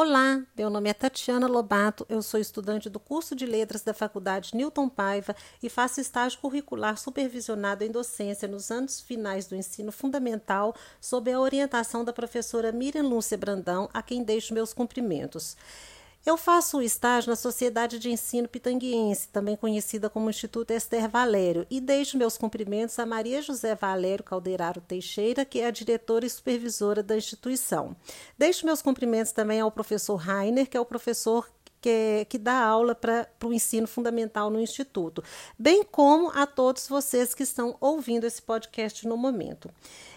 Olá, meu nome é Tatiana Lobato, eu sou estudante do curso de Letras da Faculdade Newton Paiva e faço estágio curricular supervisionado em docência nos anos finais do ensino fundamental, sob a orientação da professora Miriam Lúcia Brandão, a quem deixo meus cumprimentos. Eu faço o estágio na Sociedade de Ensino Pitanguiense, também conhecida como Instituto Esther Valério, e deixo meus cumprimentos a Maria José Valério Calderaro Teixeira, que é a diretora e supervisora da instituição. Deixo meus cumprimentos também ao professor Rainer, que é o professor que, que dá aula para o ensino fundamental no Instituto, bem como a todos vocês que estão ouvindo esse podcast no momento.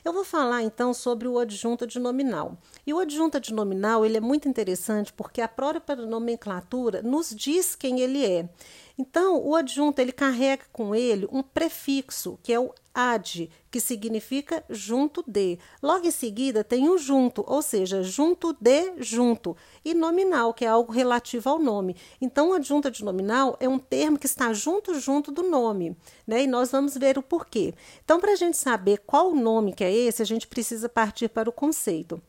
Eu vou falar então sobre o adjunto de nominal. E o adjunto de nominal ele é muito interessante porque a própria nomenclatura nos diz quem ele é. Então, o adjunto ele carrega com ele um prefixo, que é o ad, que significa junto de. Logo em seguida tem o junto, ou seja, junto de junto, e nominal, que é algo relativo ao nome. Então, o adjunto de nominal é um termo que está junto junto do nome, né? E nós vamos ver o porquê. Então, para a gente saber qual o nome que é esse, a gente precisa partir para o conceito.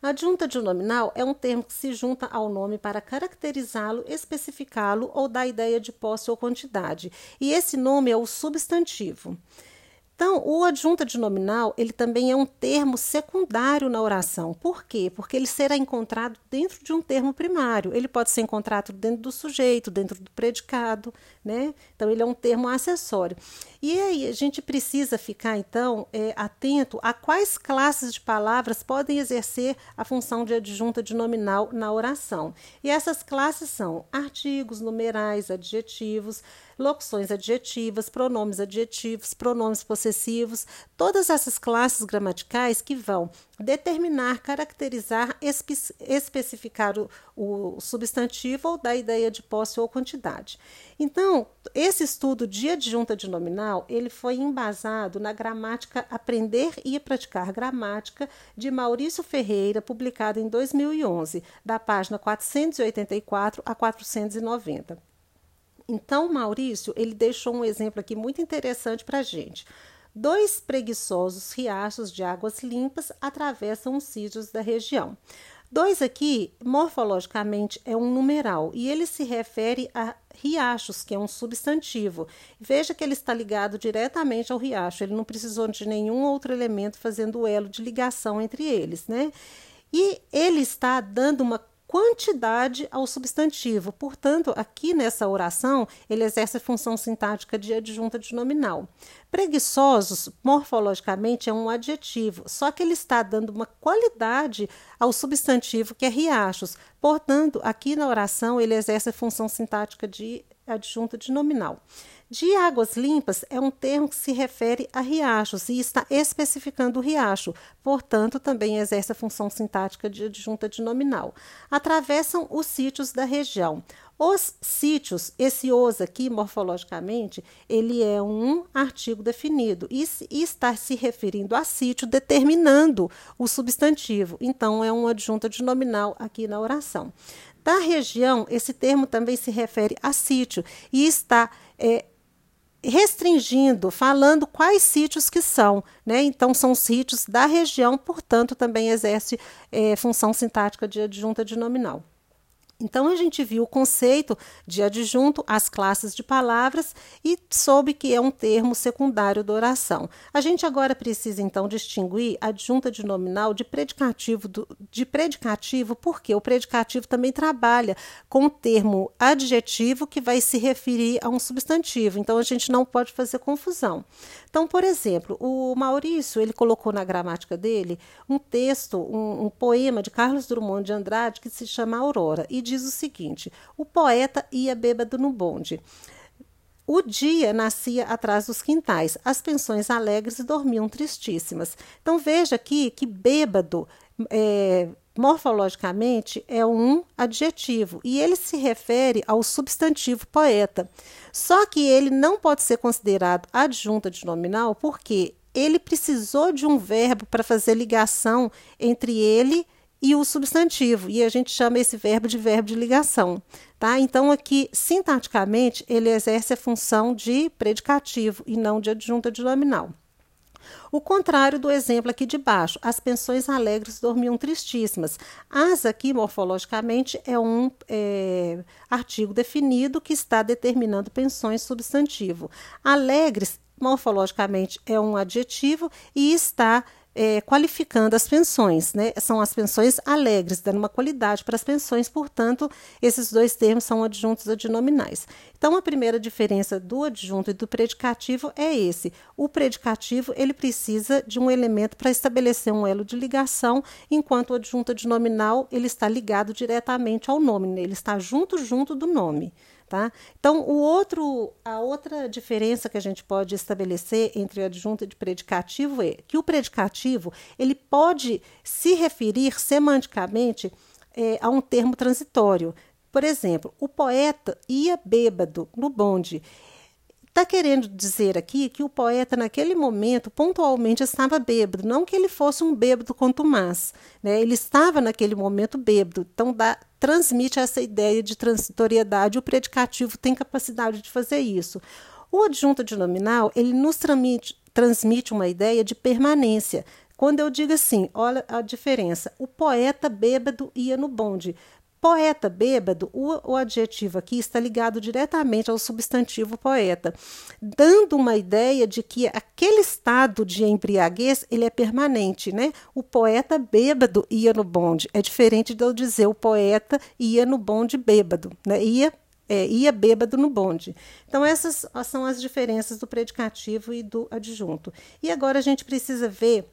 Adjunta de nominal é um termo que se junta ao nome para caracterizá-lo, especificá-lo ou dar ideia de posse ou quantidade. E esse nome é o substantivo. Então, o adjunta de nominal, ele também é um termo secundário na oração. Por quê? Porque ele será encontrado dentro de um termo primário. Ele pode ser encontrado dentro do sujeito, dentro do predicado, né? Então, ele é um termo acessório. E aí, a gente precisa ficar, então, é, atento a quais classes de palavras podem exercer a função de adjunta de nominal na oração. E essas classes são artigos, numerais, adjetivos, locuções adjetivas, pronomes adjetivos, pronomes possessivos, todas essas classes gramaticais que vão determinar, caracterizar, espe especificar o, o substantivo ou dar ideia de posse ou quantidade. Então, esse estudo de adjunta de nominal, ele foi embasado na gramática Aprender e Praticar Gramática de Maurício Ferreira, publicado em 2011, da página 484 a 490. Então, Maurício, ele deixou um exemplo aqui muito interessante para a gente. Dois preguiçosos riachos de águas limpas atravessam os sítios da região. Dois aqui, morfologicamente, é um numeral e ele se refere a riachos, que é um substantivo. Veja que ele está ligado diretamente ao riacho, ele não precisou de nenhum outro elemento fazendo o elo de ligação entre eles, né? E ele está dando uma quantidade ao substantivo. Portanto, aqui nessa oração, ele exerce a função sintática de adjunta de nominal. Preguiçosos, morfologicamente, é um adjetivo, só que ele está dando uma qualidade ao substantivo que é riachos. Portanto, aqui na oração, ele exerce função sintática de adjunta de nominal. De águas limpas é um termo que se refere a riachos e está especificando o riacho, portanto, também exerce a função sintática de adjunta de nominal. Atravessam os sítios da região. Os sítios, esse os aqui, morfologicamente, ele é um artigo definido e, está se referindo a sítio, determinando o substantivo. Então, é uma adjunta de nominal aqui na oração. Da região, esse termo também se refere a sítio e está é, restringindo, falando quais sítios que são. Né? Então, são sítios da região, portanto, também exerce é, função sintática de adjunta de nominal. Então, a gente viu o conceito de adjunto às classes de palavras e soube que é um termo secundário da oração. A gente agora precisa, então, distinguir adjunta de nominal de predicativo, do, de predicativo, porque o predicativo também trabalha com o termo adjetivo que vai se referir a um substantivo. Então, a gente não pode fazer confusão. Então, por exemplo, o Maurício, ele colocou na gramática dele um texto, um, um poema de Carlos Drummond de Andrade que se chama Aurora. E diz o seguinte: o poeta ia bêbado no bonde. O dia nascia atrás dos quintais, as pensões alegres dormiam tristíssimas. Então veja aqui que bêbado, é, morfologicamente, é um adjetivo e ele se refere ao substantivo poeta. Só que ele não pode ser considerado adjunta de nominal porque ele precisou de um verbo para fazer ligação entre ele e e o substantivo, e a gente chama esse verbo de verbo de ligação. Tá? Então, aqui, sintaticamente, ele exerce a função de predicativo e não de adjunta de nominal. O contrário do exemplo aqui de baixo, as pensões alegres dormiam tristíssimas. As aqui, morfologicamente, é um é, artigo definido que está determinando pensões substantivo. Alegres, morfologicamente, é um adjetivo e está é, qualificando as pensões, né? São as pensões alegres, dando uma qualidade para as pensões, portanto, esses dois termos são adjuntos adnominais. Então, a primeira diferença do adjunto e do predicativo é esse. O predicativo, ele precisa de um elemento para estabelecer um elo de ligação, enquanto o adjunto adnominal, ele está ligado diretamente ao nome, né? ele está junto junto do nome. Tá? Então, o outro, a outra diferença que a gente pode estabelecer entre adjunto e predicativo é que o predicativo ele pode se referir semanticamente é, a um termo transitório. Por exemplo, o poeta ia bêbado no bonde. Está querendo dizer aqui que o poeta, naquele momento, pontualmente estava bêbado, não que ele fosse um bêbado contumaz. Né? Ele estava naquele momento bêbado. Então, dá, transmite essa ideia de transitoriedade. O predicativo tem capacidade de fazer isso. O adjunto nominal ele nos transmite, transmite uma ideia de permanência. Quando eu digo assim, olha a diferença. O poeta bêbado ia no bonde. Poeta bêbado, o, o, adjetivo aqui está ligado diretamente ao substantivo poeta, dando uma ideia de que aquele estado de embriaguez ele é permanente, né? O poeta bêbado ia no bonde. É diferente de eu dizer o poeta ia no bonde bêbado, né? Ia é, ia bêbado no bonde. Então, essas são as diferenças do predicativo e do adjunto. E agora a gente precisa ver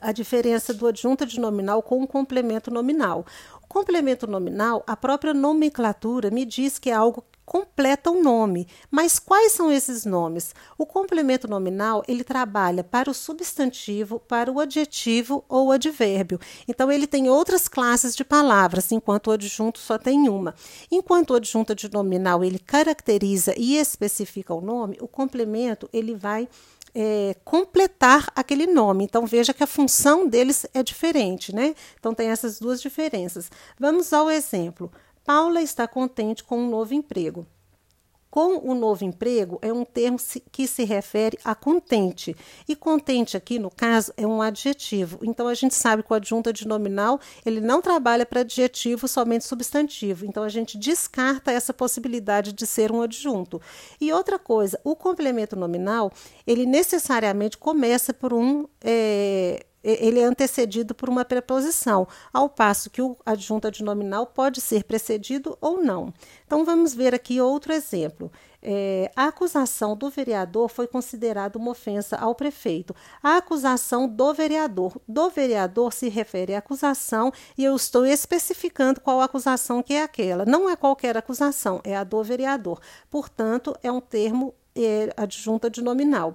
a diferença do adjunto nominal com o complemento nominal. Complemento nominal, a própria nomenclatura me diz que é algo que completa um nome. Mas quais são esses nomes? O complemento nominal, ele trabalha para o substantivo, para o adjetivo ou advérbio. Então ele tem outras classes de palavras, enquanto o adjunto só tem uma. Enquanto o adjunto de nominal, ele caracteriza e especifica o nome, o complemento, ele vai é, completar aquele nome. Então veja que a função deles é diferente, né? Então tem essas duas diferenças. Vamos ao exemplo. Paula está contente com um novo emprego. Com o novo emprego é um termo que se refere a contente. E contente aqui, no caso, é um adjetivo. Então a gente sabe que o adjunto adnominal, ele não trabalha para adjetivo, somente substantivo. Então a gente descarta essa possibilidade de ser um adjunto. E outra coisa, o complemento nominal, ele necessariamente começa por um é, ele é antecedido por uma preposição, ao passo que o adjunto adnominal pode ser precedido ou não. Então vamos ver aqui outro exemplo. É, a acusação do vereador foi considerada uma ofensa ao prefeito. A acusação do vereador. Do vereador se refere à acusação e eu estou especificando qual acusação que é aquela. Não é qualquer acusação, é a do vereador. Portanto, é um termo é, adjunta de nominal.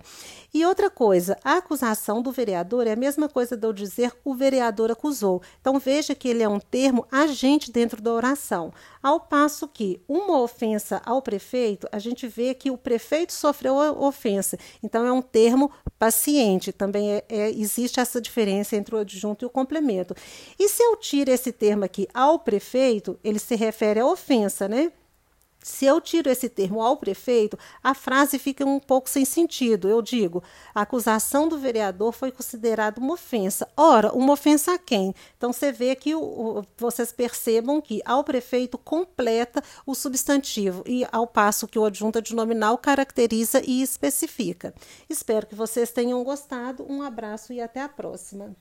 E outra coisa, a acusação do vereador é a mesma coisa de eu dizer o vereador acusou. Então veja que ele é um termo agente dentro da oração. Ao passo que uma ofensa ao prefeito, a gente vê que o prefeito sofreu a ofensa. Então é um termo paciente. Também é, é, existe essa diferença entre o adjunto e o complemento. E se eu tiro esse termo aqui ao prefeito, ele se refere à ofensa, né? Se eu tiro esse termo ao prefeito, a frase fica um pouco sem sentido. Eu digo: a acusação do vereador foi considerada uma ofensa. Ora, uma ofensa a quem? Então você vê que o, o, vocês percebam que ao prefeito completa o substantivo e ao passo que o adjunto adnominal caracteriza e especifica. Espero que vocês tenham gostado. Um abraço e até a próxima.